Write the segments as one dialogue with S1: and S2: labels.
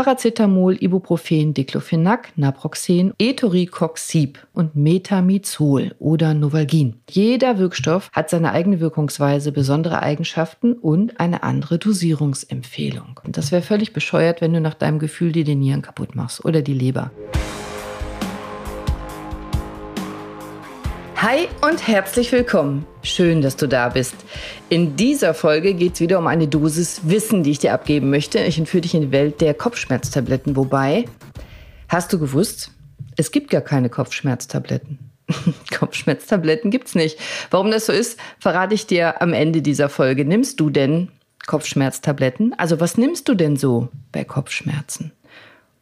S1: Paracetamol, Ibuprofen, Diclofenac, Naproxen, Etoricoxib und Metamizol oder Novalgin. Jeder Wirkstoff hat seine eigene Wirkungsweise, besondere Eigenschaften und eine andere Dosierungsempfehlung. Und das wäre völlig bescheuert, wenn du nach deinem Gefühl dir die Nieren kaputt machst oder die Leber. Hi und herzlich willkommen. Schön, dass du da bist. In dieser Folge geht es wieder um eine Dosis Wissen, die ich dir abgeben möchte. Ich entführe dich in die Welt der Kopfschmerztabletten. Wobei, hast du gewusst, es gibt gar keine Kopfschmerztabletten. Kopfschmerztabletten gibt es nicht. Warum das so ist, verrate ich dir am Ende dieser Folge. Nimmst du denn Kopfschmerztabletten? Also was nimmst du denn so bei Kopfschmerzen?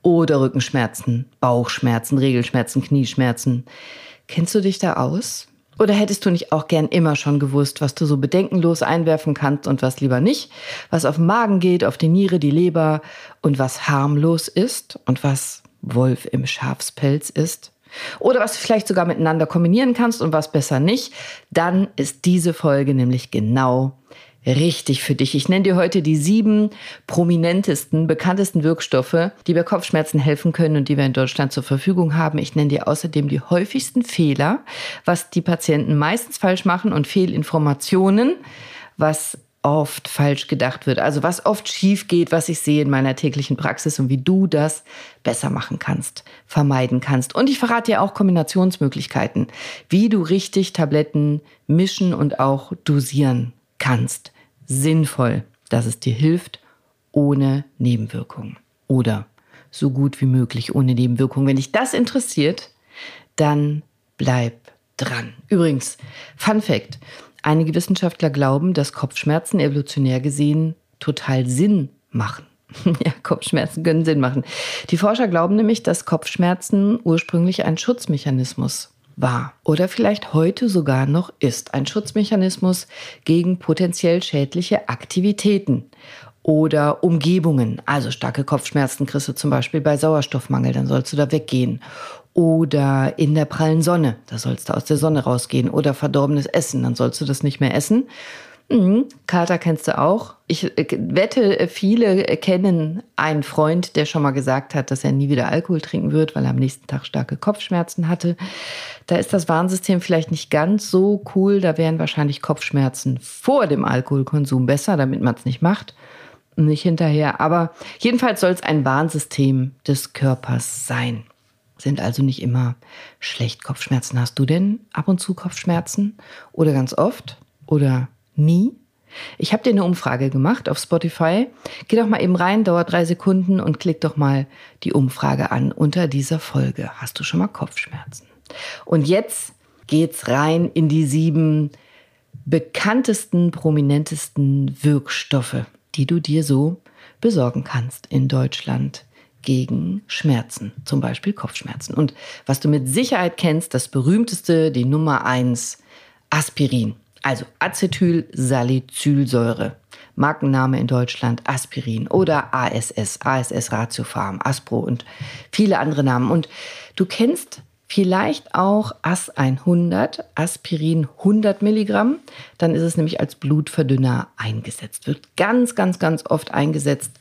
S1: Oder Rückenschmerzen, Bauchschmerzen, Regelschmerzen, Knieschmerzen? Kennst du dich da aus? Oder hättest du nicht auch gern immer schon gewusst, was du so bedenkenlos einwerfen kannst und was lieber nicht? Was auf den Magen geht, auf die Niere, die Leber und was harmlos ist und was Wolf im Schafspelz ist? Oder was du vielleicht sogar miteinander kombinieren kannst und was besser nicht? Dann ist diese Folge nämlich genau richtig für dich. Ich nenne dir heute die sieben prominentesten, bekanntesten Wirkstoffe, die bei Kopfschmerzen helfen können und die wir in Deutschland zur Verfügung haben. Ich nenne dir außerdem die häufigsten Fehler, was die Patienten meistens falsch machen und Fehlinformationen, was oft falsch gedacht wird. Also was oft schief geht, was ich sehe in meiner täglichen Praxis und wie du das besser machen kannst, vermeiden kannst. Und ich verrate dir auch Kombinationsmöglichkeiten, wie du richtig Tabletten mischen und auch dosieren kannst sinnvoll, dass es dir hilft, ohne Nebenwirkungen. Oder so gut wie möglich ohne Nebenwirkungen. Wenn dich das interessiert, dann bleib dran. Übrigens, Fun Fact. Einige Wissenschaftler glauben, dass Kopfschmerzen evolutionär gesehen total Sinn machen. ja, Kopfschmerzen können Sinn machen. Die Forscher glauben nämlich, dass Kopfschmerzen ursprünglich ein Schutzmechanismus war oder vielleicht heute sogar noch ist. Ein Schutzmechanismus gegen potenziell schädliche Aktivitäten oder Umgebungen. Also starke Kopfschmerzen kriegst du zum Beispiel bei Sauerstoffmangel, dann sollst du da weggehen. Oder in der prallen Sonne, da sollst du aus der Sonne rausgehen. Oder verdorbenes Essen, dann sollst du das nicht mehr essen. Mhm. Kater kennst du auch. Ich äh, wette, viele kennen einen Freund, der schon mal gesagt hat, dass er nie wieder Alkohol trinken wird, weil er am nächsten Tag starke Kopfschmerzen hatte. Da ist das Warnsystem vielleicht nicht ganz so cool. Da wären wahrscheinlich Kopfschmerzen vor dem Alkoholkonsum besser, damit man es nicht macht nicht hinterher. Aber jedenfalls soll es ein Warnsystem des Körpers sein. Sind also nicht immer schlecht Kopfschmerzen. Hast du denn ab und zu Kopfschmerzen? Oder ganz oft? Oder nie? Ich habe dir eine Umfrage gemacht auf Spotify. Geh doch mal eben rein, dauert drei Sekunden und klick doch mal die Umfrage an unter dieser Folge. Hast du schon mal Kopfschmerzen? Und jetzt geht's rein in die sieben bekanntesten, prominentesten Wirkstoffe, die du dir so besorgen kannst in Deutschland gegen Schmerzen, zum Beispiel Kopfschmerzen. Und was du mit Sicherheit kennst, das berühmteste, die Nummer eins, Aspirin. Also Acetylsalicylsäure. Markenname in Deutschland Aspirin oder ASS, ASS Ratiofarm, Aspro und viele andere Namen. Und du kennst vielleicht auch AS 100, Aspirin 100 Milligramm. Dann ist es nämlich als Blutverdünner eingesetzt. Wird ganz, ganz, ganz oft eingesetzt.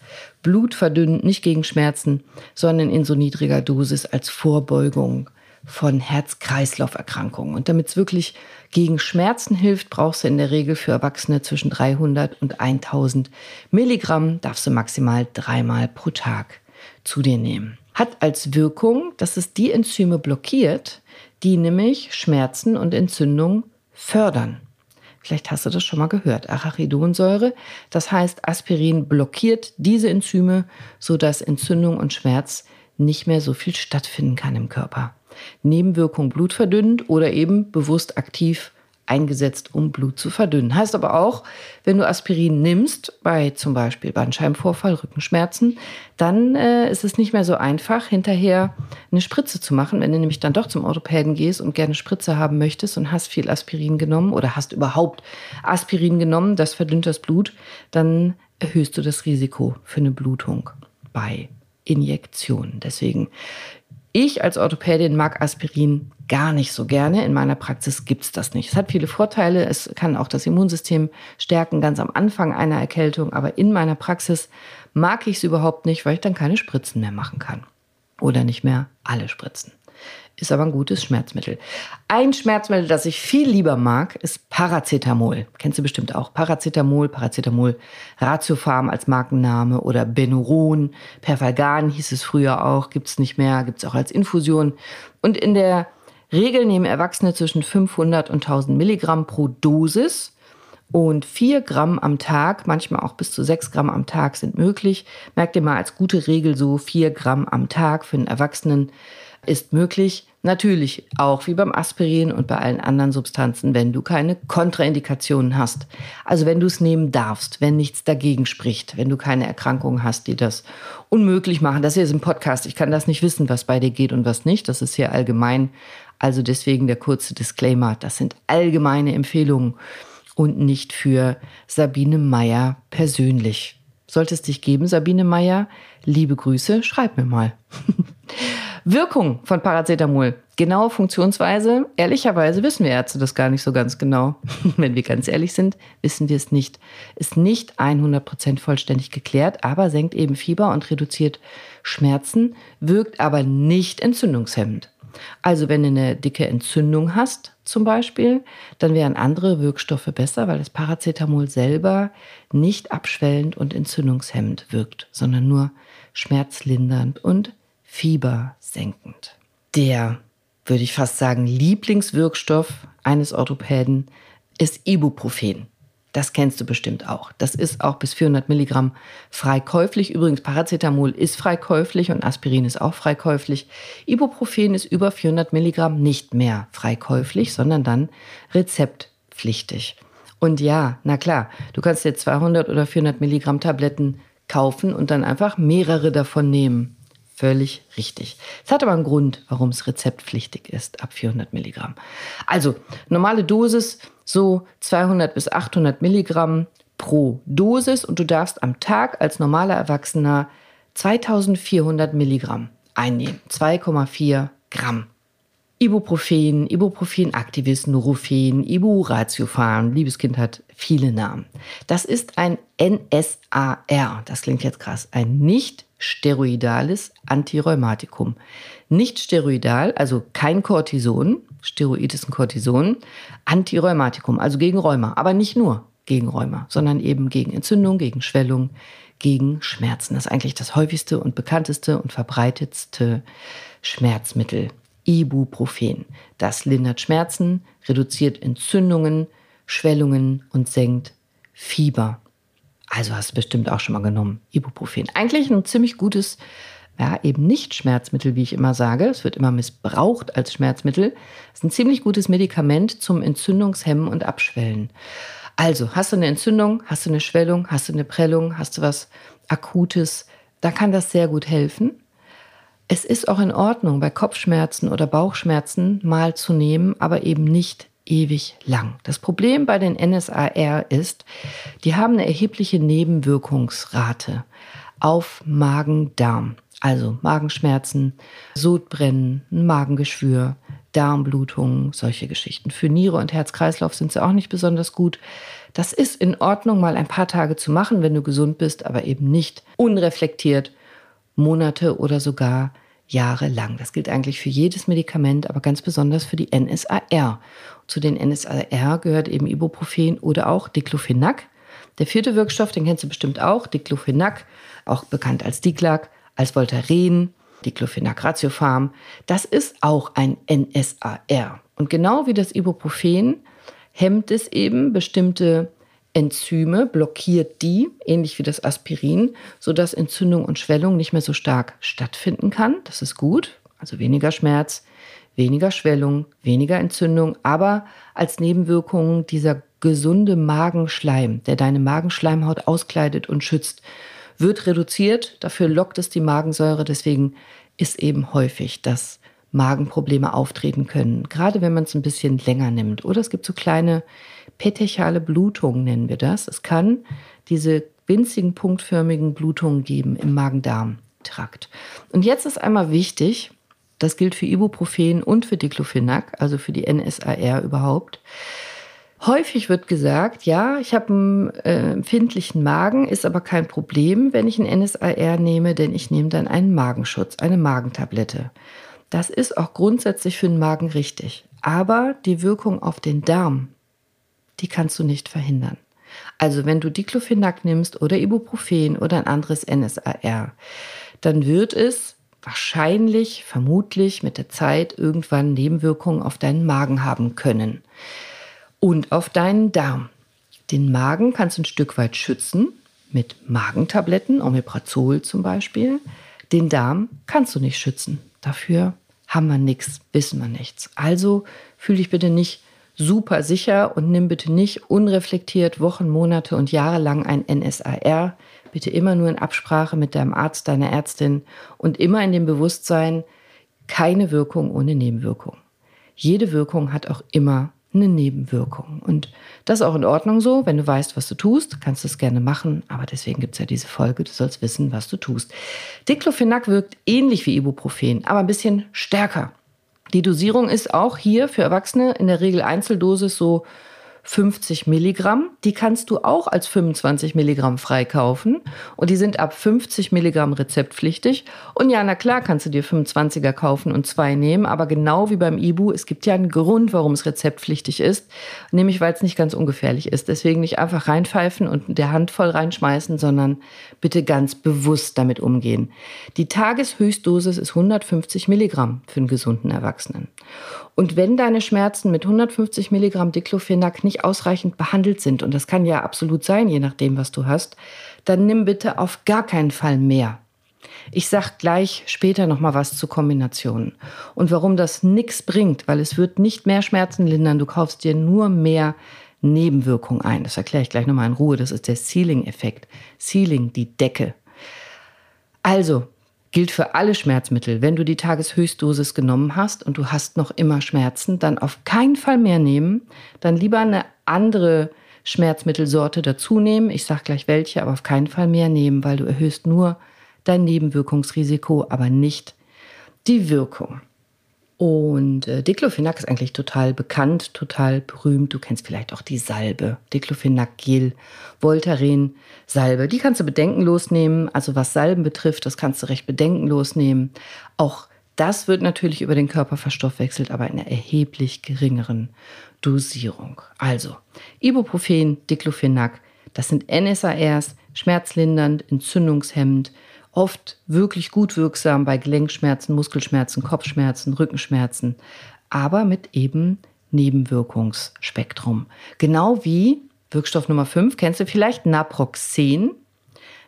S1: Blutverdünnend, nicht gegen Schmerzen, sondern in so niedriger Dosis als Vorbeugung von Herz-Kreislauf-Erkrankungen. Und damit es wirklich gegen Schmerzen hilft, brauchst du in der Regel für Erwachsene zwischen 300 und 1000 Milligramm, darfst du maximal dreimal pro Tag zu dir nehmen. Hat als Wirkung, dass es die Enzyme blockiert, die nämlich Schmerzen und Entzündung fördern. Vielleicht hast du das schon mal gehört. Arachidonsäure, das heißt Aspirin blockiert diese Enzyme, sodass Entzündung und Schmerz nicht mehr so viel stattfinden kann im Körper. Nebenwirkung blutverdünnend oder eben bewusst aktiv eingesetzt, um Blut zu verdünnen. Heißt aber auch, wenn du Aspirin nimmst, bei zum Beispiel Bandscheibenvorfall, Rückenschmerzen, dann äh, ist es nicht mehr so einfach, hinterher eine Spritze zu machen. Wenn du nämlich dann doch zum Orthopäden gehst und gerne Spritze haben möchtest und hast viel Aspirin genommen oder hast überhaupt Aspirin genommen, das verdünnt das Blut, dann erhöhst du das Risiko für eine Blutung bei Injektionen. Deswegen ich als Orthopädin mag Aspirin gar nicht so gerne. In meiner Praxis gibt es das nicht. Es hat viele Vorteile. Es kann auch das Immunsystem stärken, ganz am Anfang einer Erkältung. Aber in meiner Praxis mag ich es überhaupt nicht, weil ich dann keine Spritzen mehr machen kann. Oder nicht mehr alle Spritzen ist aber ein gutes Schmerzmittel. Ein Schmerzmittel, das ich viel lieber mag, ist Paracetamol. Kennst du bestimmt auch. Paracetamol, Paracetamol, Ratiofarm als Markenname oder Benuron, Perfalgan hieß es früher auch, gibt's nicht mehr, gibt's auch als Infusion. Und in der Regel nehmen Erwachsene zwischen 500 und 1000 Milligramm pro Dosis. Und 4 Gramm am Tag, manchmal auch bis zu 6 Gramm am Tag sind möglich. Merkt ihr mal als gute Regel so 4 Gramm am Tag für einen Erwachsenen ist möglich. Natürlich auch wie beim Aspirin und bei allen anderen Substanzen, wenn du keine Kontraindikationen hast. Also wenn du es nehmen darfst, wenn nichts dagegen spricht, wenn du keine Erkrankungen hast, die das unmöglich machen. Das hier ist ein Podcast. Ich kann das nicht wissen, was bei dir geht und was nicht. Das ist hier allgemein. Also deswegen der kurze Disclaimer. Das sind allgemeine Empfehlungen und nicht für Sabine Meyer persönlich. Sollte es dich geben, Sabine Meyer, liebe Grüße, schreib mir mal. Wirkung von Paracetamol. Genaue Funktionsweise, ehrlicherweise wissen wir Ärzte das gar nicht so ganz genau. Wenn wir ganz ehrlich sind, wissen wir es nicht. Ist nicht 100% vollständig geklärt, aber senkt eben Fieber und reduziert Schmerzen, wirkt aber nicht entzündungshemmend. Also wenn du eine dicke Entzündung hast, zum Beispiel, dann wären andere Wirkstoffe besser, weil das Paracetamol selber nicht abschwellend und entzündungshemmend wirkt, sondern nur schmerzlindernd und fiebersenkend. Der, würde ich fast sagen, Lieblingswirkstoff eines Orthopäden ist Ibuprofen. Das kennst du bestimmt auch. Das ist auch bis 400 Milligramm frei käuflich. Übrigens, Paracetamol ist frei käuflich und Aspirin ist auch frei käuflich. Ibuprofen ist über 400 Milligramm nicht mehr frei käuflich, sondern dann rezeptpflichtig. Und ja, na klar, du kannst dir 200 oder 400 Milligramm Tabletten kaufen und dann einfach mehrere davon nehmen. Völlig richtig. Es hat aber einen Grund, warum es rezeptpflichtig ist, ab 400 Milligramm. Also, normale Dosis, so 200 bis 800 Milligramm pro Dosis und du darfst am Tag als normaler Erwachsener 2400 Milligramm einnehmen. 2,4 Gramm. Ibuprofen, Ibuprofen-Aktivist, Nurofen, Iburatiofarm, liebes Kind hat viele Namen. Das ist ein NSAR, das klingt jetzt krass, ein nicht steroidales Antirheumatikum. Nicht steroidal, also kein Cortison, Steroid ist ein Cortison, Antirheumatikum, also gegen Rheuma, aber nicht nur gegen Rheuma, sondern eben gegen Entzündung, gegen Schwellung, gegen Schmerzen. Das ist eigentlich das häufigste und bekannteste und verbreitetste Schmerzmittel. Ibuprofen. Das lindert Schmerzen, reduziert Entzündungen, Schwellungen und senkt Fieber. Also hast du bestimmt auch schon mal genommen, Ibuprofen. Eigentlich ein ziemlich gutes, ja, eben nicht Schmerzmittel, wie ich immer sage. Es wird immer missbraucht als Schmerzmittel. Es ist ein ziemlich gutes Medikament zum Entzündungshemmen und Abschwellen. Also, hast du eine Entzündung, hast du eine Schwellung, hast du eine Prellung, hast du was Akutes, da kann das sehr gut helfen. Es ist auch in Ordnung, bei Kopfschmerzen oder Bauchschmerzen mal zu nehmen, aber eben nicht ewig lang. Das Problem bei den NSAR ist, die haben eine erhebliche Nebenwirkungsrate auf Magen-Darm. Also Magenschmerzen, Sodbrennen, Magengeschwür, Darmblutungen, solche Geschichten. Für Niere und Herz-Kreislauf sind sie auch nicht besonders gut. Das ist in Ordnung, mal ein paar Tage zu machen, wenn du gesund bist, aber eben nicht unreflektiert Monate oder sogar jahrelang. Das gilt eigentlich für jedes Medikament, aber ganz besonders für die NSAR. Zu den NSAR gehört eben Ibuprofen oder auch Diclofenac. Der vierte Wirkstoff, den kennst du bestimmt auch, Diclofenac, auch bekannt als Diclac, als Voltaren, Diclofenac Ratiofarm. Das ist auch ein NSAR. Und genau wie das Ibuprofen hemmt es eben bestimmte Enzyme, blockiert die, ähnlich wie das Aspirin, sodass Entzündung und Schwellung nicht mehr so stark stattfinden kann. Das ist gut, also weniger Schmerz, weniger Schwellung, weniger Entzündung, aber als Nebenwirkung dieser gesunde Magenschleim, der deine Magenschleimhaut auskleidet und schützt, wird reduziert. Dafür lockt es die Magensäure. Deswegen ist eben häufig, dass Magenprobleme auftreten können, gerade wenn man es ein bisschen länger nimmt. Oder es gibt so kleine petechiale Blutungen, nennen wir das. Es kann diese winzigen punktförmigen Blutungen geben im Magen-Darm-Trakt. Und jetzt ist einmal wichtig, das gilt für Ibuprofen und für Diclofenac, also für die NSAR überhaupt. Häufig wird gesagt, ja, ich habe einen äh, empfindlichen Magen, ist aber kein Problem, wenn ich ein NSAR nehme, denn ich nehme dann einen Magenschutz, eine Magentablette. Das ist auch grundsätzlich für den Magen richtig. Aber die Wirkung auf den Darm, die kannst du nicht verhindern. Also wenn du Diclofenac nimmst oder Ibuprofen oder ein anderes NSAR, dann wird es wahrscheinlich, vermutlich mit der Zeit irgendwann Nebenwirkungen auf deinen Magen haben können und auf deinen Darm. Den Magen kannst du ein Stück weit schützen mit Magentabletten, Omeprazol zum Beispiel. Den Darm kannst du nicht schützen. Dafür haben wir nichts, wissen wir nichts. Also fühl dich bitte nicht super sicher und nimm bitte nicht unreflektiert Wochen, Monate und Jahre lang ein NSAR. Bitte immer nur in Absprache mit deinem Arzt, deiner Ärztin und immer in dem Bewusstsein, keine Wirkung ohne Nebenwirkung. Jede Wirkung hat auch immer eine Nebenwirkung. Und das ist auch in Ordnung so. Wenn du weißt, was du tust, kannst du es gerne machen. Aber deswegen gibt es ja diese Folge. Du sollst wissen, was du tust. Diclofenac wirkt ähnlich wie Ibuprofen, aber ein bisschen stärker. Die Dosierung ist auch hier für Erwachsene in der Regel Einzeldosis so 50 Milligramm. Die kannst du auch als 25 Milligramm freikaufen. Und die sind ab 50 Milligramm rezeptpflichtig. Und ja, na klar kannst du dir 25er kaufen und zwei nehmen. Aber genau wie beim Ibu, es gibt ja einen Grund, warum es rezeptpflichtig ist. Nämlich, weil es nicht ganz ungefährlich ist. Deswegen nicht einfach reinpfeifen und der Hand voll reinschmeißen, sondern bitte ganz bewusst damit umgehen. Die Tageshöchstdosis ist 150 Milligramm für einen gesunden Erwachsenen. Und wenn deine Schmerzen mit 150 Milligramm Diclofenac nicht ausreichend behandelt sind, und das kann ja absolut sein, je nachdem, was du hast, dann nimm bitte auf gar keinen Fall mehr. Ich sag gleich später noch mal was zu Kombinationen und warum das nichts bringt, weil es wird nicht mehr Schmerzen lindern. Du kaufst dir nur mehr Nebenwirkungen ein. Das erkläre ich gleich noch mal in Ruhe. Das ist der Ceiling-Effekt. Ceiling, die Decke. Also gilt für alle Schmerzmittel. Wenn du die Tageshöchstdosis genommen hast und du hast noch immer Schmerzen, dann auf keinen Fall mehr nehmen. Dann lieber eine andere Schmerzmittelsorte dazu nehmen. Ich sage gleich welche, aber auf keinen Fall mehr nehmen, weil du erhöhst nur dein Nebenwirkungsrisiko, aber nicht die Wirkung. Und äh, Diclofenac ist eigentlich total bekannt, total berühmt. Du kennst vielleicht auch die Salbe, Diclofenac Gel, Voltaren Salbe. Die kannst du bedenkenlos nehmen. Also was Salben betrifft, das kannst du recht bedenkenlos nehmen. Auch das wird natürlich über den Körper verstoffwechselt, aber in einer erheblich geringeren Dosierung. Also Ibuprofen, Diclofenac, das sind NSARs, schmerzlindernd, entzündungshemmend, oft wirklich gut wirksam bei Gelenkschmerzen, Muskelschmerzen, Kopfschmerzen, Rückenschmerzen, aber mit eben Nebenwirkungsspektrum. Genau wie Wirkstoff Nummer 5, kennst du vielleicht Naproxen.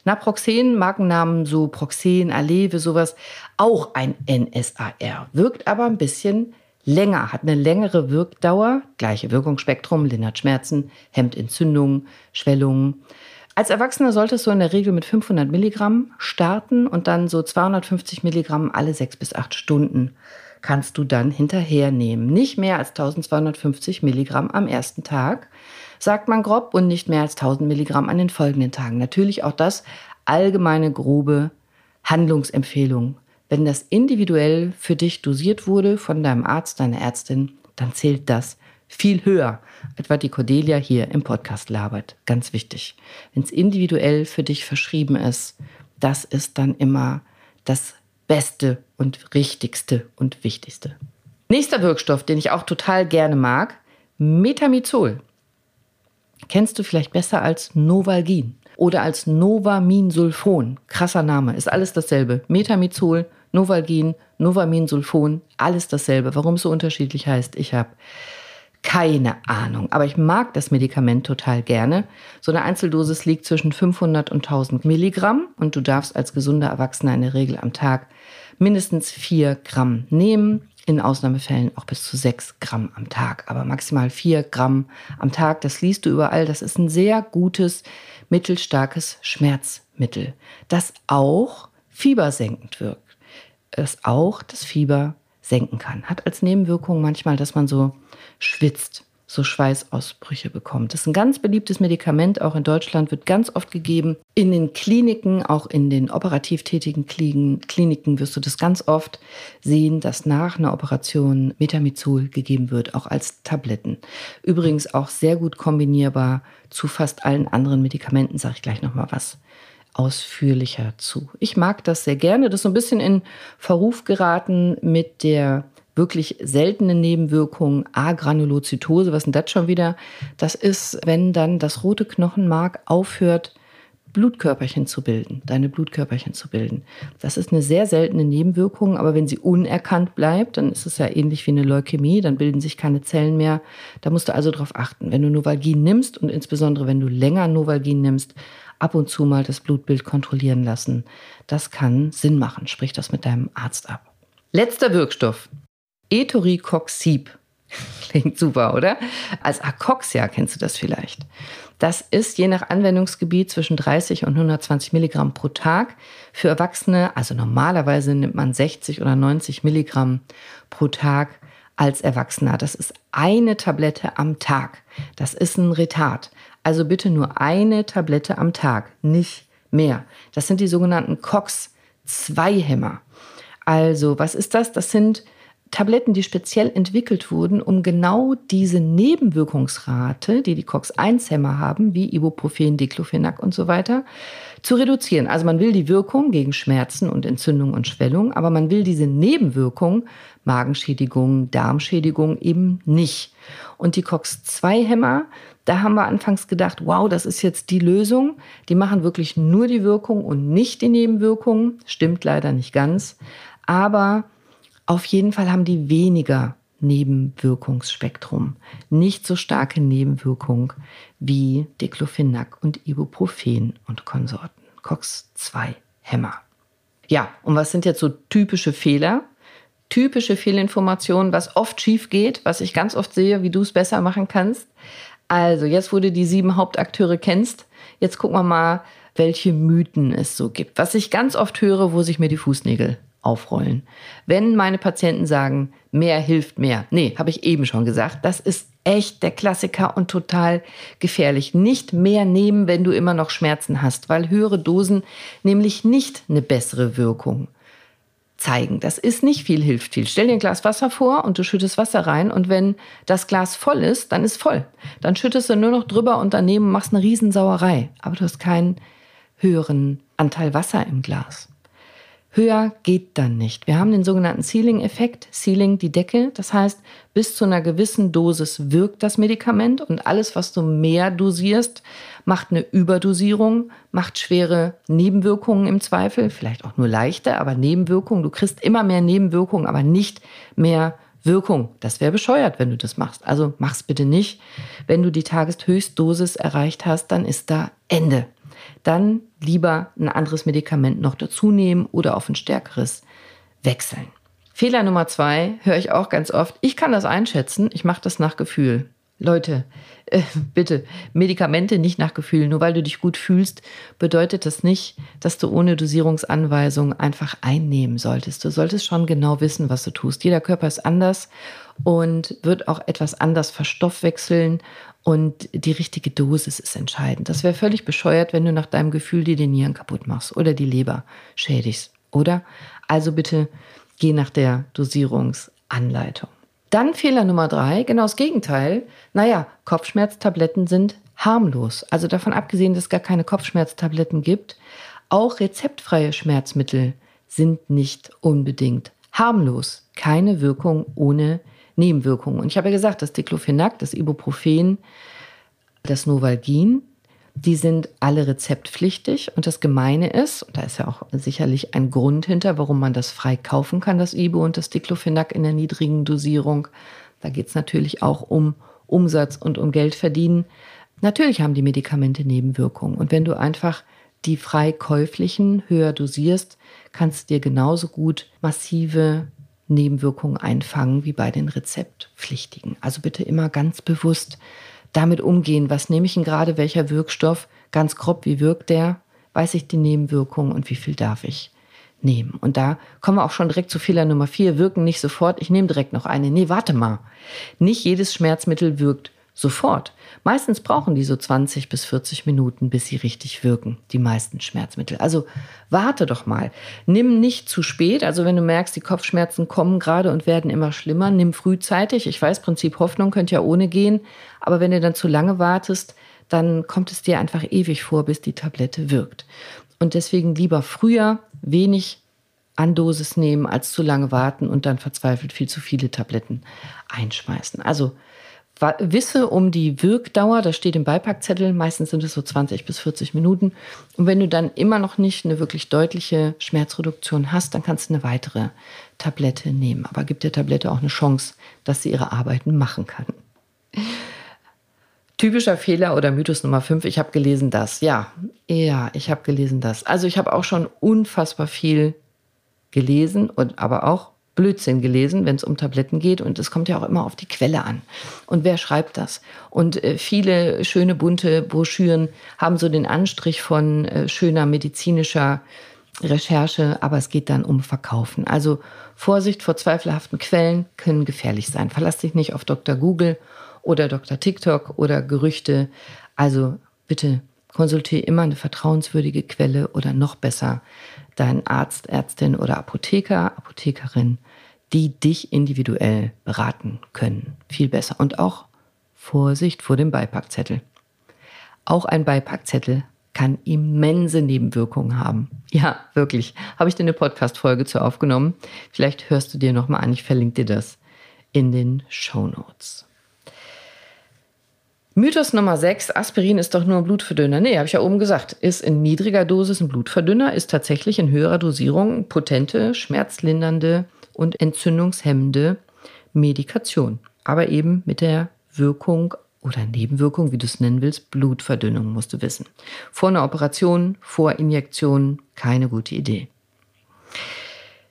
S1: Naproxen, Markennamen so Proxen, Aleve, sowas, auch ein NSAR, wirkt aber ein bisschen länger, hat eine längere Wirkdauer, gleiche Wirkungsspektrum, lindert Schmerzen, hemmt Entzündungen, Schwellungen. Als Erwachsener solltest du in der Regel mit 500 Milligramm starten und dann so 250 Milligramm alle sechs bis acht Stunden kannst du dann hinterher nehmen. Nicht mehr als 1250 Milligramm am ersten Tag, sagt man grob, und nicht mehr als 1000 Milligramm an den folgenden Tagen. Natürlich auch das allgemeine grobe Handlungsempfehlung. Wenn das individuell für dich dosiert wurde von deinem Arzt, deiner Ärztin, dann zählt das viel höher, etwa die Cordelia hier im Podcast labert. Ganz wichtig. Wenn es individuell für dich verschrieben ist, das ist dann immer das Beste und Richtigste und Wichtigste. Nächster Wirkstoff, den ich auch total gerne mag, Metamizol. Kennst du vielleicht besser als Novalgin oder als Novaminsulfon. Krasser Name, ist alles dasselbe. Metamizol, Novalgin, Novaminsulfon, alles dasselbe. Warum es so unterschiedlich heißt, ich habe keine Ahnung, aber ich mag das Medikament total gerne. So eine Einzeldosis liegt zwischen 500 und 1000 Milligramm und du darfst als gesunder Erwachsener in der Regel am Tag mindestens 4 Gramm nehmen. In Ausnahmefällen auch bis zu 6 Gramm am Tag, aber maximal 4 Gramm am Tag. Das liest du überall. Das ist ein sehr gutes, mittelstarkes Schmerzmittel, das auch fiebersenkend wirkt. Das auch das Fieber senken kann. Hat als Nebenwirkung manchmal, dass man so schwitzt. so Schweißausbrüche bekommt. Das ist ein ganz beliebtes Medikament, auch in Deutschland wird ganz oft gegeben. In den Kliniken, auch in den operativ tätigen Kliniken wirst du das ganz oft sehen, dass nach einer Operation Metamizol gegeben wird, auch als Tabletten. Übrigens auch sehr gut kombinierbar zu fast allen anderen Medikamenten, sage ich gleich noch mal was ausführlicher zu. Ich mag das sehr gerne. Das ist so ein bisschen in Verruf geraten mit der wirklich seltene Nebenwirkung Agranulozytose. Was denn das schon wieder? Das ist, wenn dann das rote Knochenmark aufhört, Blutkörperchen zu bilden, deine Blutkörperchen zu bilden. Das ist eine sehr seltene Nebenwirkung, aber wenn sie unerkannt bleibt, dann ist es ja ähnlich wie eine Leukämie, dann bilden sich keine Zellen mehr. Da musst du also darauf achten. Wenn du Novalgin nimmst und insbesondere wenn du länger Novalgin nimmst, ab und zu mal das Blutbild kontrollieren lassen. Das kann Sinn machen. Sprich das mit deinem Arzt ab. Letzter Wirkstoff, Etoricoxib. Klingt super, oder? Als Acoxia kennst du das vielleicht. Das ist je nach Anwendungsgebiet zwischen 30 und 120 Milligramm pro Tag. Für Erwachsene, also normalerweise nimmt man 60 oder 90 Milligramm pro Tag als Erwachsener. Das ist eine Tablette am Tag. Das ist ein Retard. Also bitte nur eine Tablette am Tag, nicht mehr. Das sind die sogenannten COX-2-Hämmer. Also, was ist das? Das sind Tabletten, die speziell entwickelt wurden, um genau diese Nebenwirkungsrate, die die COX-1-Hämmer haben, wie Ibuprofen, Diclofenac und so weiter, zu reduzieren. Also man will die Wirkung gegen Schmerzen und Entzündung und Schwellung, aber man will diese Nebenwirkung, Magenschädigung, Darmschädigung eben nicht. Und die COX-2-Hämmer, da haben wir anfangs gedacht, wow, das ist jetzt die Lösung. Die machen wirklich nur die Wirkung und nicht die Nebenwirkungen. Stimmt leider nicht ganz. Aber auf jeden Fall haben die weniger Nebenwirkungsspektrum. Nicht so starke Nebenwirkung wie Diclofenac und Ibuprofen und Konsorten. COX-2-Hämmer. Ja, und was sind jetzt so typische Fehler? Typische Fehlinformationen, was oft schief geht, was ich ganz oft sehe, wie du es besser machen kannst. Also, jetzt wo du die sieben Hauptakteure kennst, jetzt gucken wir mal, welche Mythen es so gibt. Was ich ganz oft höre, wo sich mir die Fußnägel aufrollen. Wenn meine Patienten sagen, mehr hilft mehr. Nee, habe ich eben schon gesagt. Das ist echt der Klassiker und total gefährlich. Nicht mehr nehmen, wenn du immer noch Schmerzen hast, weil höhere Dosen nämlich nicht eine bessere Wirkung zeigen. Das ist nicht viel, hilft viel. Stell dir ein Glas Wasser vor und du schüttest Wasser rein und wenn das Glas voll ist, dann ist voll. Dann schüttest du nur noch drüber und daneben machst eine Riesensauerei. Aber du hast keinen höheren Anteil Wasser im Glas. Höher geht dann nicht. Wir haben den sogenannten Ceiling-Effekt. Ceiling, die Decke. Das heißt, bis zu einer gewissen Dosis wirkt das Medikament und alles, was du mehr dosierst, macht eine Überdosierung, macht schwere Nebenwirkungen im Zweifel, vielleicht auch nur leichte, aber Nebenwirkungen. Du kriegst immer mehr Nebenwirkungen, aber nicht mehr Wirkung. Das wäre bescheuert, wenn du das machst. Also mach's bitte nicht. Wenn du die Tageshöchstdosis erreicht hast, dann ist da Ende dann lieber ein anderes Medikament noch dazu nehmen oder auf ein stärkeres wechseln. Fehler Nummer zwei höre ich auch ganz oft. Ich kann das einschätzen, ich mache das nach Gefühl. Leute, äh, bitte, Medikamente nicht nach Gefühl. Nur weil du dich gut fühlst, bedeutet das nicht, dass du ohne Dosierungsanweisung einfach einnehmen solltest. Du solltest schon genau wissen, was du tust. Jeder Körper ist anders und wird auch etwas anders verstoffwechseln und die richtige Dosis ist entscheidend. Das wäre völlig bescheuert, wenn du nach deinem Gefühl dir die Nieren kaputt machst oder die Leber schädigst, oder? Also bitte geh nach der Dosierungsanleitung. Dann Fehler Nummer drei, genau das Gegenteil. Naja, Kopfschmerztabletten sind harmlos. Also davon abgesehen, dass es gar keine Kopfschmerztabletten gibt, auch rezeptfreie Schmerzmittel sind nicht unbedingt harmlos. Keine Wirkung ohne Nebenwirkungen. Und ich habe ja gesagt, das Diclofenac, das Ibuprofen, das Novalgin, die sind alle rezeptpflichtig. Und das Gemeine ist, und da ist ja auch sicherlich ein Grund hinter, warum man das frei kaufen kann, das Ibu und das Diclofenac in der niedrigen Dosierung. Da geht es natürlich auch um Umsatz und um Geld verdienen. Natürlich haben die Medikamente Nebenwirkungen. Und wenn du einfach die frei käuflichen höher dosierst, kannst du dir genauso gut massive Nebenwirkungen einfangen wie bei den Rezeptpflichtigen. Also bitte immer ganz bewusst damit umgehen. Was nehme ich denn gerade, welcher Wirkstoff? Ganz grob, wie wirkt der? Weiß ich die Nebenwirkungen und wie viel darf ich nehmen? Und da kommen wir auch schon direkt zu Fehler Nummer vier. Wirken nicht sofort. Ich nehme direkt noch eine. Nee, warte mal. Nicht jedes Schmerzmittel wirkt sofort. Meistens brauchen die so 20 bis 40 Minuten, bis sie richtig wirken, die meisten Schmerzmittel. Also warte doch mal. Nimm nicht zu spät. Also wenn du merkst, die Kopfschmerzen kommen gerade und werden immer schlimmer, nimm frühzeitig. Ich weiß, Prinzip Hoffnung könnte ja ohne gehen. Aber wenn du dann zu lange wartest, dann kommt es dir einfach ewig vor, bis die Tablette wirkt. Und deswegen lieber früher wenig an Dosis nehmen, als zu lange warten und dann verzweifelt viel zu viele Tabletten einschmeißen. Also wisse um die Wirkdauer, das steht im Beipackzettel, meistens sind es so 20 bis 40 Minuten. Und wenn du dann immer noch nicht eine wirklich deutliche Schmerzreduktion hast, dann kannst du eine weitere Tablette nehmen. Aber gib der Tablette auch eine Chance, dass sie ihre Arbeiten machen kann. Typischer Fehler oder Mythos Nummer 5, ich habe gelesen das. Ja, ja, ich habe gelesen das. Also ich habe auch schon unfassbar viel gelesen und aber auch Blödsinn gelesen, wenn es um Tabletten geht. Und es kommt ja auch immer auf die Quelle an. Und wer schreibt das? Und äh, viele schöne bunte Broschüren haben so den Anstrich von äh, schöner medizinischer Recherche, aber es geht dann um Verkaufen. Also Vorsicht vor zweifelhaften Quellen können gefährlich sein. Verlass dich nicht auf Dr. Google oder Dr. TikTok oder Gerüchte. Also bitte konsultiere immer eine vertrauenswürdige Quelle oder noch besser deinen Arzt, Ärztin oder Apotheker, Apothekerin die dich individuell beraten können. Viel besser. Und auch Vorsicht vor dem Beipackzettel. Auch ein Beipackzettel kann immense Nebenwirkungen haben. Ja, wirklich. Habe ich dir eine Podcast-Folge zu aufgenommen? Vielleicht hörst du dir nochmal an. Ich verlinke dir das in den Show Notes. Mythos Nummer 6, Aspirin ist doch nur ein Blutverdünner. Nee, habe ich ja oben gesagt, ist in niedriger Dosis ein Blutverdünner, ist tatsächlich in höherer Dosierung potente, schmerzlindernde und entzündungshemmende Medikation. Aber eben mit der Wirkung oder Nebenwirkung, wie du es nennen willst, Blutverdünnung, musst du wissen. Vor einer Operation, vor Injektion, keine gute Idee.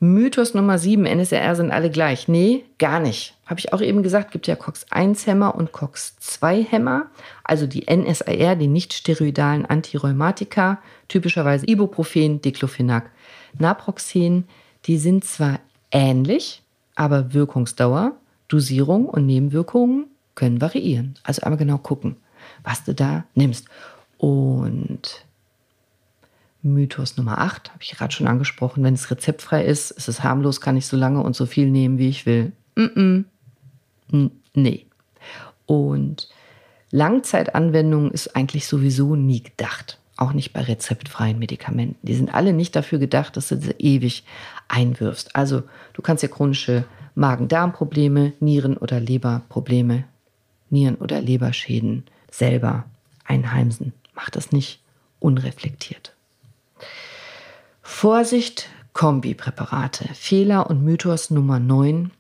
S1: Mythos Nummer 7, NSRR sind alle gleich. Nee, gar nicht. Habe ich auch eben gesagt, gibt ja COX-1-Hämmer und COX-2-Hämmer. Also die NSAR, die nicht steroidalen Antirheumatika, typischerweise Ibuprofen, Diclofenac, Naproxen, die sind zwar ähnlich, aber Wirkungsdauer, Dosierung und Nebenwirkungen können variieren. Also einmal genau gucken, was du da nimmst. Und Mythos Nummer 8, habe ich gerade schon angesprochen, wenn es rezeptfrei ist, ist es harmlos, kann ich so lange und so viel nehmen, wie ich will. Mm -mm. Nee. Und Langzeitanwendung ist eigentlich sowieso nie gedacht. Auch nicht bei rezeptfreien Medikamenten. Die sind alle nicht dafür gedacht, dass du sie ewig einwirfst. Also du kannst ja chronische Magen-Darm-Probleme, Nieren- oder Leberprobleme, Nieren- oder Leberschäden selber einheimsen. Mach das nicht unreflektiert. Vorsicht, Kombipräparate. Fehler und Mythos Nummer 9.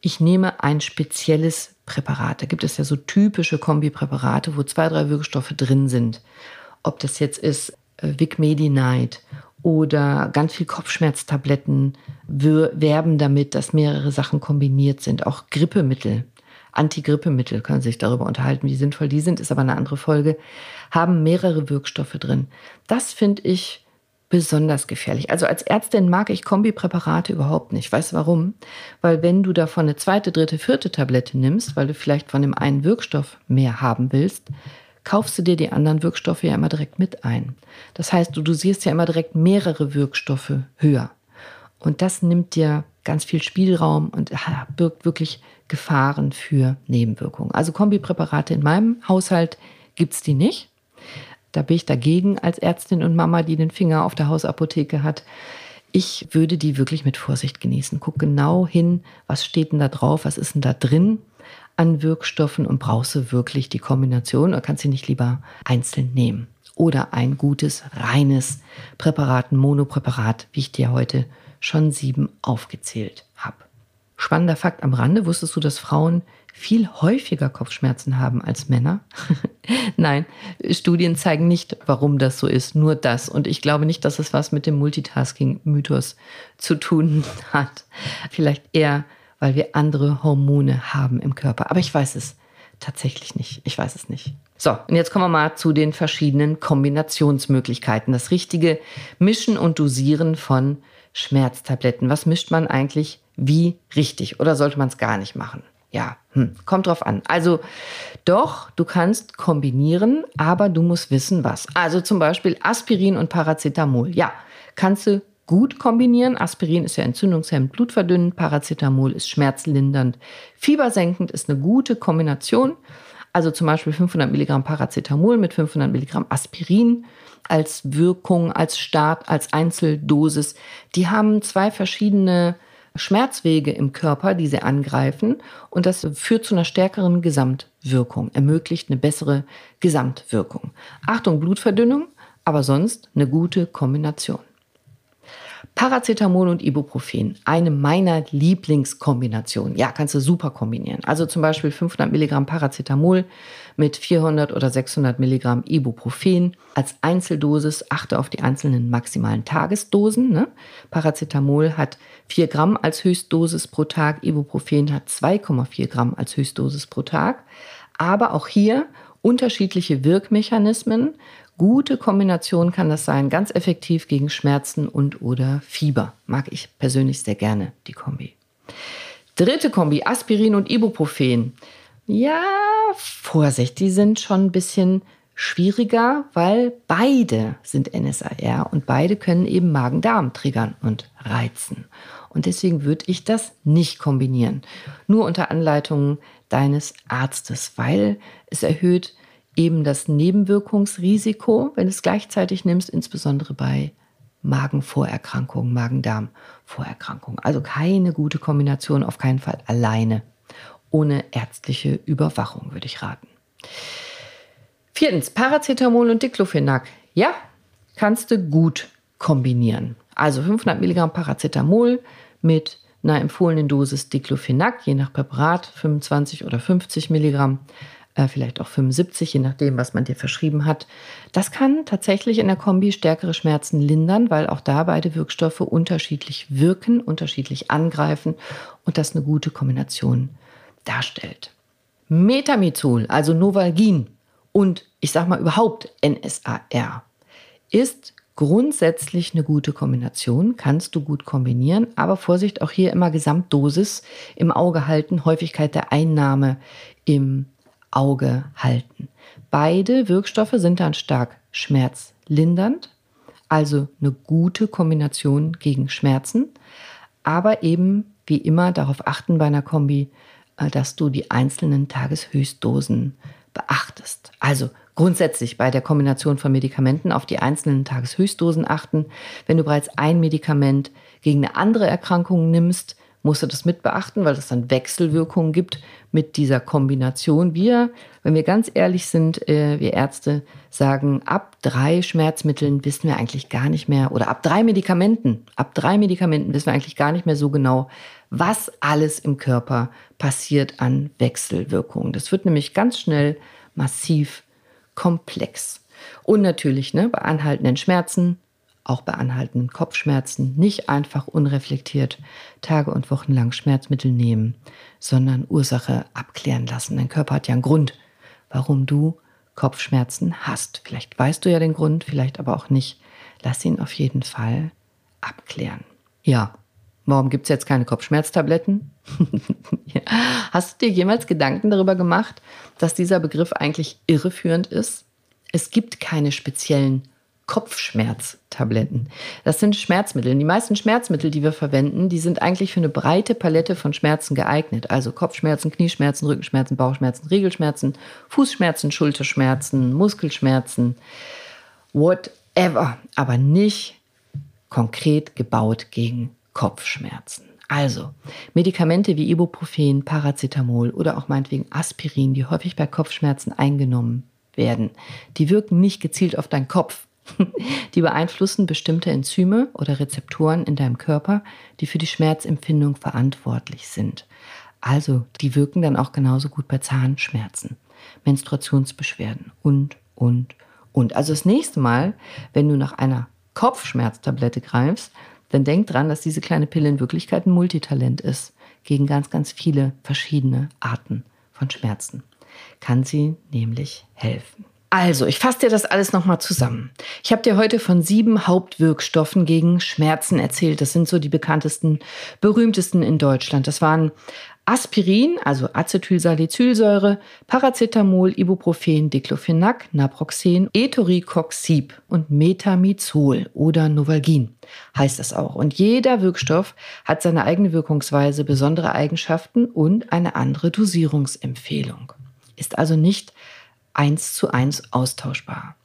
S1: Ich nehme ein spezielles Präparat. Da gibt es ja so typische Kombipräparate, wo zwei, drei Wirkstoffe drin sind ob das jetzt ist äh, Vic Medi-Night oder ganz viel Kopfschmerztabletten werben damit, dass mehrere Sachen kombiniert sind. Auch Grippemittel, Antigrippemittel können sich darüber unterhalten, wie sinnvoll die sind, ist aber eine andere Folge, haben mehrere Wirkstoffe drin. Das finde ich besonders gefährlich. Also als Ärztin mag ich Kombipräparate überhaupt nicht. Weißt du warum? Weil wenn du davon eine zweite, dritte, vierte Tablette nimmst, weil du vielleicht von dem einen Wirkstoff mehr haben willst, kaufst du dir die anderen Wirkstoffe ja immer direkt mit ein. Das heißt, du dosierst ja immer direkt mehrere Wirkstoffe höher. Und das nimmt dir ganz viel Spielraum und birgt wirklich Gefahren für Nebenwirkungen. Also Kombipräparate in meinem Haushalt gibt es die nicht. Da bin ich dagegen als Ärztin und Mama, die den Finger auf der Hausapotheke hat. Ich würde die wirklich mit Vorsicht genießen. Guck genau hin, was steht denn da drauf, was ist denn da drin an Wirkstoffen und brauchst du wirklich die Kombination oder kannst du nicht lieber einzeln nehmen? Oder ein gutes, reines Präparat, ein Monopräparat, wie ich dir heute schon sieben aufgezählt habe. Spannender Fakt am Rande, wusstest du, dass Frauen viel häufiger Kopfschmerzen haben als Männer? Nein, Studien zeigen nicht, warum das so ist, nur das. Und ich glaube nicht, dass es was mit dem Multitasking-Mythos zu tun hat. Vielleicht eher weil wir andere Hormone haben im Körper. Aber ich weiß es tatsächlich nicht. Ich weiß es nicht. So, und jetzt kommen wir mal zu den verschiedenen Kombinationsmöglichkeiten. Das richtige Mischen und Dosieren von Schmerztabletten. Was mischt man eigentlich wie richtig oder sollte man es gar nicht machen? Ja, hm, kommt drauf an. Also doch, du kannst kombinieren, aber du musst wissen, was. Also zum Beispiel Aspirin und Paracetamol. Ja, kannst du gut kombinieren. Aspirin ist ja entzündungshemmend, blutverdünnend. Paracetamol ist schmerzlindernd, fiebersenkend, ist eine gute Kombination. Also zum Beispiel 500 Milligramm Paracetamol mit 500 Milligramm Aspirin als Wirkung, als Start, als Einzeldosis. Die haben zwei verschiedene Schmerzwege im Körper, die sie angreifen. Und das führt zu einer stärkeren Gesamtwirkung, ermöglicht eine bessere Gesamtwirkung. Achtung, Blutverdünnung, aber sonst eine gute Kombination. Paracetamol und Ibuprofen, eine meiner Lieblingskombinationen. Ja, kannst du super kombinieren. Also zum Beispiel 500 Milligramm Paracetamol mit 400 oder 600 Milligramm Ibuprofen als Einzeldosis. Achte auf die einzelnen maximalen Tagesdosen. Ne? Paracetamol hat 4 Gramm als Höchstdosis pro Tag, Ibuprofen hat 2,4 Gramm als Höchstdosis pro Tag. Aber auch hier unterschiedliche Wirkmechanismen. Gute Kombination kann das sein, ganz effektiv gegen Schmerzen und oder Fieber. Mag ich persönlich sehr gerne, die Kombi. Dritte Kombi, Aspirin und Ibuprofen. Ja, Vorsicht, die sind schon ein bisschen schwieriger, weil beide sind NSAR und beide können eben Magen-Darm triggern und reizen. Und deswegen würde ich das nicht kombinieren. Nur unter Anleitung deines Arztes, weil es erhöht eben das Nebenwirkungsrisiko, wenn du es gleichzeitig nimmst, insbesondere bei Magenvorerkrankungen, Magen-Darm-Vorerkrankungen. Also keine gute Kombination, auf keinen Fall alleine. Ohne ärztliche Überwachung würde ich raten. Viertens, Paracetamol und Diclofenac. Ja, kannst du gut kombinieren. Also 500 Milligramm Paracetamol mit einer empfohlenen Dosis Diclofenac, je nach Präparat 25 oder 50 Milligramm äh, vielleicht auch 75, je nachdem, was man dir verschrieben hat. Das kann tatsächlich in der Kombi stärkere Schmerzen lindern, weil auch da beide Wirkstoffe unterschiedlich wirken, unterschiedlich angreifen und das eine gute Kombination darstellt. Metamizol, also Novalgin und ich sag mal überhaupt NSAR, ist grundsätzlich eine gute Kombination, kannst du gut kombinieren, aber Vorsicht, auch hier immer Gesamtdosis im Auge halten, Häufigkeit der Einnahme im Auge halten. Beide Wirkstoffe sind dann stark schmerzlindernd, also eine gute Kombination gegen Schmerzen, aber eben wie immer darauf achten bei einer Kombi, äh, dass du die einzelnen Tageshöchstdosen beachtest. Also grundsätzlich bei der Kombination von Medikamenten auf die einzelnen Tageshöchstdosen achten. Wenn du bereits ein Medikament gegen eine andere Erkrankung nimmst, musst du das mit beachten, weil es dann Wechselwirkungen gibt mit dieser Kombination. Wir, wenn wir ganz ehrlich sind, äh, wir Ärzte sagen, ab drei Schmerzmitteln wissen wir eigentlich gar nicht mehr, oder ab drei Medikamenten, ab drei Medikamenten wissen wir eigentlich gar nicht mehr so genau, was alles im Körper passiert an Wechselwirkungen. Das wird nämlich ganz schnell massiv komplex. Und natürlich ne, bei anhaltenden Schmerzen auch bei anhaltenden Kopfschmerzen nicht einfach unreflektiert Tage und Wochen lang Schmerzmittel nehmen, sondern Ursache abklären lassen. Dein Körper hat ja einen Grund, warum du Kopfschmerzen hast. Vielleicht weißt du ja den Grund, vielleicht aber auch nicht. Lass ihn auf jeden Fall abklären. Ja, warum gibt es jetzt keine Kopfschmerztabletten? Hast du dir jemals Gedanken darüber gemacht, dass dieser Begriff eigentlich irreführend ist? Es gibt keine speziellen Kopfschmerztabletten. Das sind Schmerzmittel. Die meisten Schmerzmittel, die wir verwenden, die sind eigentlich für eine breite Palette von Schmerzen geeignet. Also Kopfschmerzen, Knieschmerzen, Rückenschmerzen, Bauchschmerzen, Regelschmerzen, Fußschmerzen, Schulterschmerzen, Muskelschmerzen, whatever. Aber nicht konkret gebaut gegen Kopfschmerzen. Also, Medikamente wie Ibuprofen, Paracetamol oder auch meinetwegen Aspirin, die häufig bei Kopfschmerzen eingenommen werden, die wirken nicht gezielt auf deinen Kopf, Die beeinflussen bestimmte Enzyme oder Rezeptoren in deinem Körper, die für die Schmerzempfindung verantwortlich sind. Also, die wirken dann auch genauso gut bei Zahnschmerzen, Menstruationsbeschwerden und, und, und. Also das nächste Mal, wenn du nach einer Kopfschmerztablette greifst, dann denk dran, dass diese kleine Pille in Wirklichkeit ein Multitalent ist gegen ganz, ganz viele verschiedene Arten von Schmerzen. Kann sie nämlich helfen. Also, ich fasse dir das alles nochmal zusammen. Ich habe dir heute von sieben Hauptwirkstoffen gegen Schmerzen erzählt. Das sind so die bekanntesten, berühmtesten in Deutschland. Das waren Aspirin, also Acetylsalicylsäure, Paracetamol, Ibuprofen, Diclofenac, Naproxen, Etoricoxib und Metamizol oder Novalgin heißt das auch. Und jeder Wirkstoff hat seine eigene Wirkungsweise, besondere Eigenschaften und eine andere Dosierungsempfehlung. Ist also nicht eins zu eins austauschbar.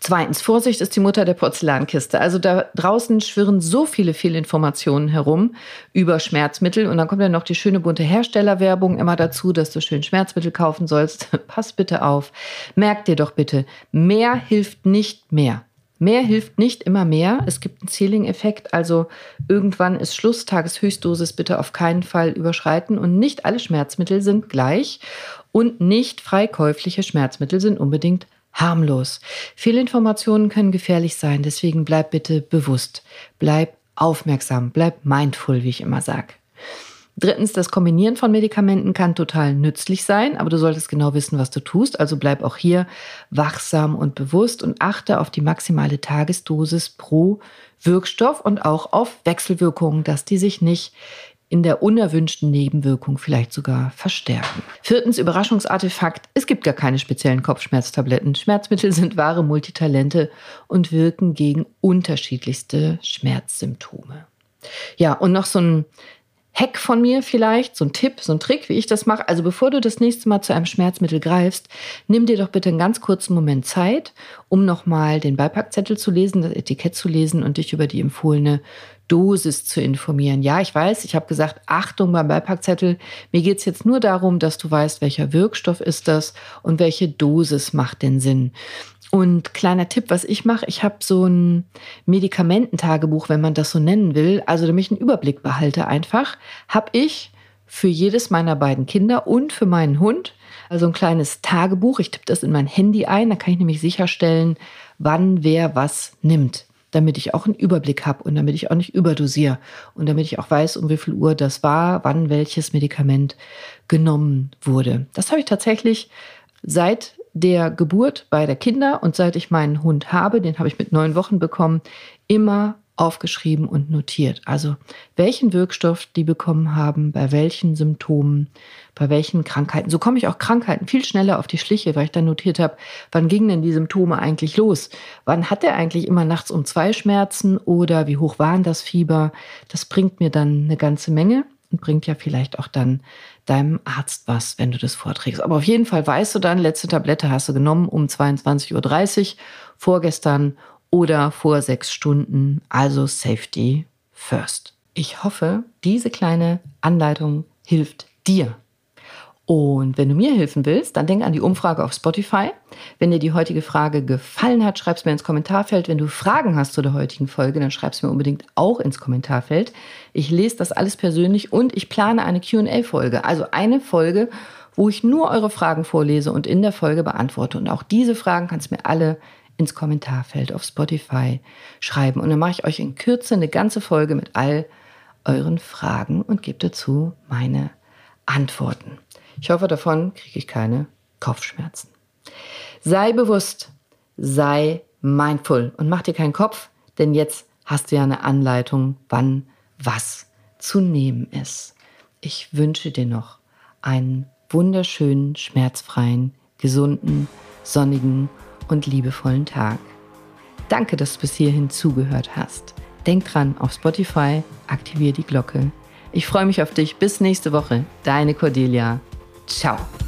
S1: Zweitens, Vorsicht ist die Mutter der Porzellankiste. Also da draußen schwirren so viele Fehlinformationen herum über Schmerzmittel und dann kommt ja noch die schöne bunte Herstellerwerbung immer dazu, dass du schön Schmerzmittel kaufen sollst. Pass bitte auf. Merk dir doch bitte, mehr hilft nicht mehr. Mehr hilft nicht immer mehr. Es gibt einen Ceiling-Effekt, also irgendwann ist Schluss, Tageshöchstdosis bitte auf keinen Fall überschreiten und nicht alle Schmerzmittel sind gleich und nicht freikäufliche Schmerzmittel sind unbedingt harmlos. Fehlinformationen können gefährlich sein, deswegen bleib bitte bewusst, bleib aufmerksam, bleib mindful, wie ich immer sage. Drittens, das Kombinieren von Medikamenten kann total nützlich sein, aber du solltest genau wissen, was du tust. Also bleib auch hier wachsam und bewusst und achte auf die maximale Tagesdosis pro Wirkstoff und auch auf Wechselwirkungen, dass die sich nicht in der unerwünschten Nebenwirkung vielleicht sogar verstärken. Viertens, Überraschungsartefakt. Es gibt gar keine speziellen Kopfschmerztabletten. Schmerzmittel sind wahre Multitalente und wirken gegen unterschiedlichste Schmerzsymptome. Ja, und noch so ein Hack von mir vielleicht, so ein Tipp, so ein Trick, wie ich das mache. Also bevor du das nächste Mal zu einem Schmerzmittel greifst, nimm dir doch bitte einen ganz kurzen Moment Zeit, um nochmal den Beipackzettel zu lesen, das Etikett zu lesen und dich über die empfohlene Dosis zu informieren. Ja, ich weiß, ich habe gesagt, Achtung beim Beipackzettel. Mir geht es jetzt nur darum, dass du weißt, welcher Wirkstoff ist das und welche Dosis macht den Sinn. Und kleiner Tipp, was ich mache, ich habe so ein Medikamententagebuch, wenn man das so nennen will, also damit ich einen Überblick behalte einfach, habe ich für jedes meiner beiden Kinder und für meinen Hund also ein kleines Tagebuch. Ich tippe das in mein Handy ein, da kann ich nämlich sicherstellen, wann wer was nimmt damit ich auch einen Überblick habe und damit ich auch nicht überdosiere und damit ich auch weiß, um wie viel Uhr das war, wann welches Medikament genommen wurde. Das habe ich tatsächlich seit der Geburt beider Kinder und seit ich meinen Hund habe, den habe ich mit neun Wochen bekommen, immer aufgeschrieben und notiert. Also welchen Wirkstoff die bekommen haben, bei welchen Symptomen, bei welchen Krankheiten. So komme ich auch Krankheiten viel schneller auf die Schliche, weil ich dann notiert habe, wann gingen denn die Symptome eigentlich los? Wann hat er eigentlich immer nachts um zwei Schmerzen oder wie hoch waren das Fieber? Das bringt mir dann eine ganze Menge und bringt ja vielleicht auch dann deinem Arzt was, wenn du das vorträgst. Aber auf jeden Fall weißt du dann, letzte Tablette hast du genommen um 22.30 Uhr, vorgestern oder vor sechs Stunden. Also Safety first. Ich hoffe, diese kleine Anleitung hilft dir. Und wenn du mir helfen willst, dann denk an die Umfrage auf Spotify. Wenn dir die heutige Frage gefallen hat, schreib es mir ins Kommentarfeld. Wenn du Fragen hast zu der heutigen Folge, dann schreib es mir unbedingt auch ins Kommentarfeld. Ich lese das alles persönlich und ich plane eine QA-Folge. Also eine Folge, wo ich nur eure Fragen vorlese und in der Folge beantworte. Und auch diese Fragen kannst du mir alle ins Kommentarfeld auf Spotify schreiben. Und dann mache ich euch in Kürze eine ganze Folge mit all euren Fragen und gebe dazu meine Antworten. Ich hoffe, davon kriege ich keine Kopfschmerzen. Sei bewusst, sei mindful und mach dir keinen Kopf, denn jetzt hast du ja eine Anleitung, wann was zu nehmen ist. Ich wünsche dir noch einen wunderschönen, schmerzfreien, gesunden, sonnigen und liebevollen Tag. Danke, dass du bis hierhin zugehört hast. Denk dran, auf Spotify aktiviere die Glocke. Ich freue mich auf dich. Bis nächste Woche. Deine Cordelia. Tchau!